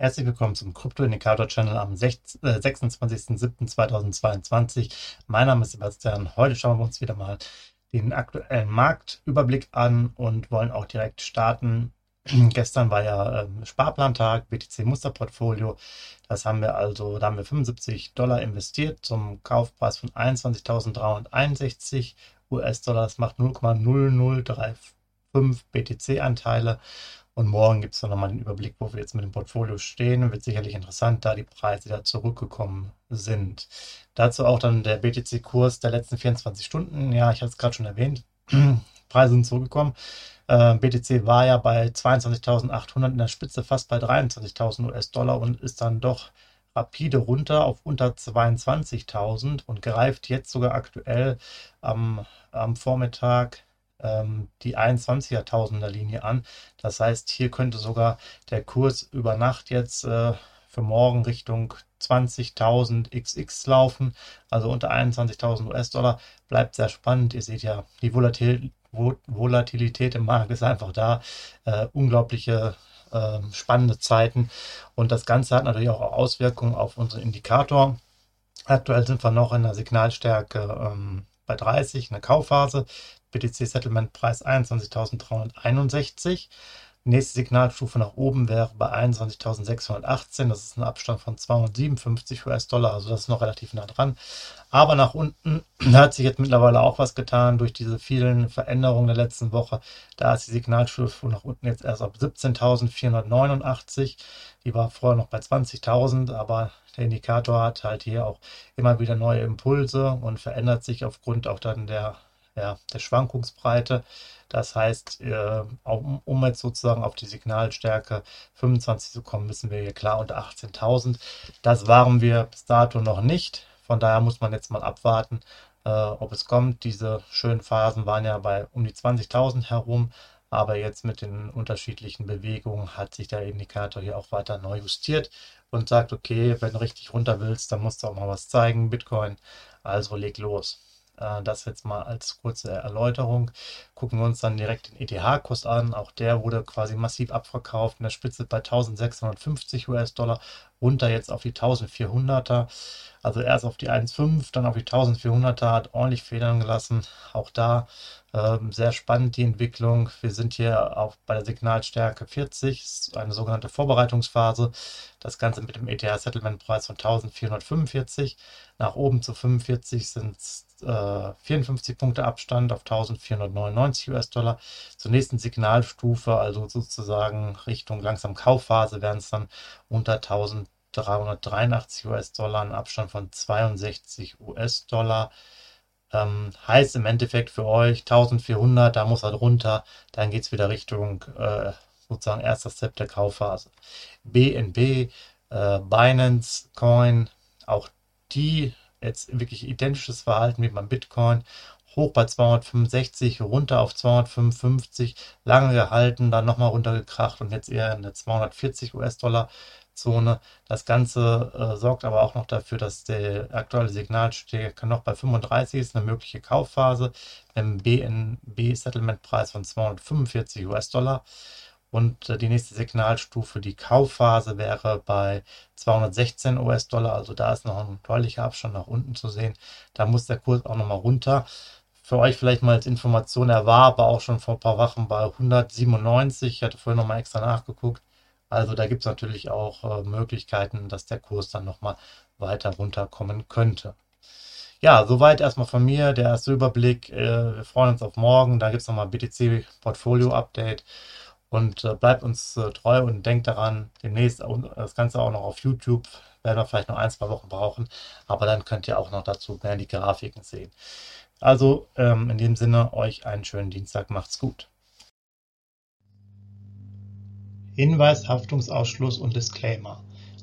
Herzlich willkommen zum Krypto-Indikator-Channel am 26.07.2022. Äh, mein Name ist Sebastian. Heute schauen wir uns wieder mal den aktuellen Marktüberblick an und wollen auch direkt starten. Gestern war ja ähm, Sparplantag, BTC Musterportfolio. Das haben wir also, da haben wir 75 Dollar investiert zum Kaufpreis von 21.361 US-Dollar. Das macht 0,0035 BTC-Anteile und morgen gibt es dann nochmal den Überblick, wo wir jetzt mit dem Portfolio stehen. Wird sicherlich interessant, da die Preise da zurückgekommen sind. Dazu auch dann der BTC-Kurs der letzten 24 Stunden. Ja, ich hatte es gerade schon erwähnt. Preise sind zurückgekommen. Äh, BTC war ja bei 22.800 in der Spitze, fast bei 23.000 US-Dollar und ist dann doch rapide runter auf unter 22.000 und greift jetzt sogar aktuell am, am Vormittag ähm, die 21er Tausender Linie an. Das heißt, hier könnte sogar der Kurs über Nacht jetzt äh, für morgen Richtung 20.000 XX laufen, also unter 21.000 US-Dollar. Bleibt sehr spannend. Ihr seht ja, die Volatil Volatilität im Markt ist einfach da. Äh, unglaubliche äh, spannende Zeiten. Und das Ganze hat natürlich auch Auswirkungen auf unseren Indikator. Aktuell sind wir noch in der Signalstärke ähm, bei 30, eine Kaufphase. BTC Settlement Preis 21.361. Nächste Signalstufe nach oben wäre bei 21.618. Das ist ein Abstand von 257 US-Dollar, also das ist noch relativ nah dran. Aber nach unten hat sich jetzt mittlerweile auch was getan durch diese vielen Veränderungen der letzten Woche. Da ist die Signalstufe nach unten jetzt erst auf 17.489. Die war vorher noch bei 20.000, aber der Indikator hat halt hier auch immer wieder neue Impulse und verändert sich aufgrund auch dann der ja, der Schwankungsbreite. Das heißt, äh, um, um, jetzt sozusagen auf die Signalstärke 25 zu kommen, müssen wir hier klar unter 18.000. Das waren wir bis dato noch nicht. Von daher muss man jetzt mal abwarten, äh, ob es kommt. Diese schönen Phasen waren ja bei um die 20.000 herum. Aber jetzt mit den unterschiedlichen Bewegungen hat sich der Indikator hier auch weiter neu justiert und sagt, okay, wenn du richtig runter willst, dann musst du auch mal was zeigen, Bitcoin. Also leg los. Äh, das jetzt mal als kurze Erläuterung. Gucken wir uns dann direkt den ETH-Kurs an. Auch der wurde quasi massiv abverkauft. In der Spitze bei 1650 US-Dollar, runter jetzt auf die 1400er. Also erst auf die 1,5, dann auf die 1400er, hat ordentlich Federn gelassen. Auch da ähm, sehr spannend die Entwicklung. Wir sind hier auch bei der Signalstärke 40, eine sogenannte Vorbereitungsphase. Das Ganze mit dem ETH-Settlement-Preis von 1445. Nach oben zu 45 sind es äh, 54 Punkte Abstand auf 1499 US-Dollar. Zur nächsten Signalstufe, also sozusagen Richtung langsam Kaufphase, werden es dann unter 1383 US-Dollar, ein Abstand von 62 US-Dollar. Ähm, heißt im Endeffekt für euch 1400, da muss er runter, dann geht es wieder Richtung äh, sozusagen erster Step der Kaufphase. BNB, äh, Binance Coin, auch die jetzt wirklich identisches Verhalten wie beim Bitcoin. Hoch bei 265, runter auf 255, lange gehalten, dann nochmal runtergekracht und jetzt eher in der 240 US-Dollar Zone. Das Ganze äh, sorgt aber auch noch dafür, dass der aktuelle Signalstärke noch bei 35 ist, eine mögliche Kaufphase, im BNB-Settlement-Preis von 245 US-Dollar. Und äh, die nächste Signalstufe, die Kaufphase, wäre bei 216 US-Dollar. Also da ist noch ein deutlicher Abstand nach unten zu sehen. Da muss der Kurs auch nochmal runter. Für euch vielleicht mal als Information, er war aber auch schon vor ein paar Wochen bei 197. Ich hatte vorhin nochmal extra nachgeguckt. Also da gibt es natürlich auch äh, Möglichkeiten, dass der Kurs dann nochmal weiter runterkommen könnte. Ja, soweit erstmal von mir der erste Überblick. Äh, wir freuen uns auf morgen. Da gibt es nochmal BTC Portfolio Update. Und äh, bleibt uns äh, treu und denkt daran, demnächst das Ganze auch noch auf YouTube. Werden wir vielleicht noch ein, zwei Wochen brauchen. Aber dann könnt ihr auch noch dazu mehr die Grafiken sehen. Also ähm, in dem Sinne, euch einen schönen Dienstag. Macht's gut. Hinweis, Haftungsausschluss und Disclaimer.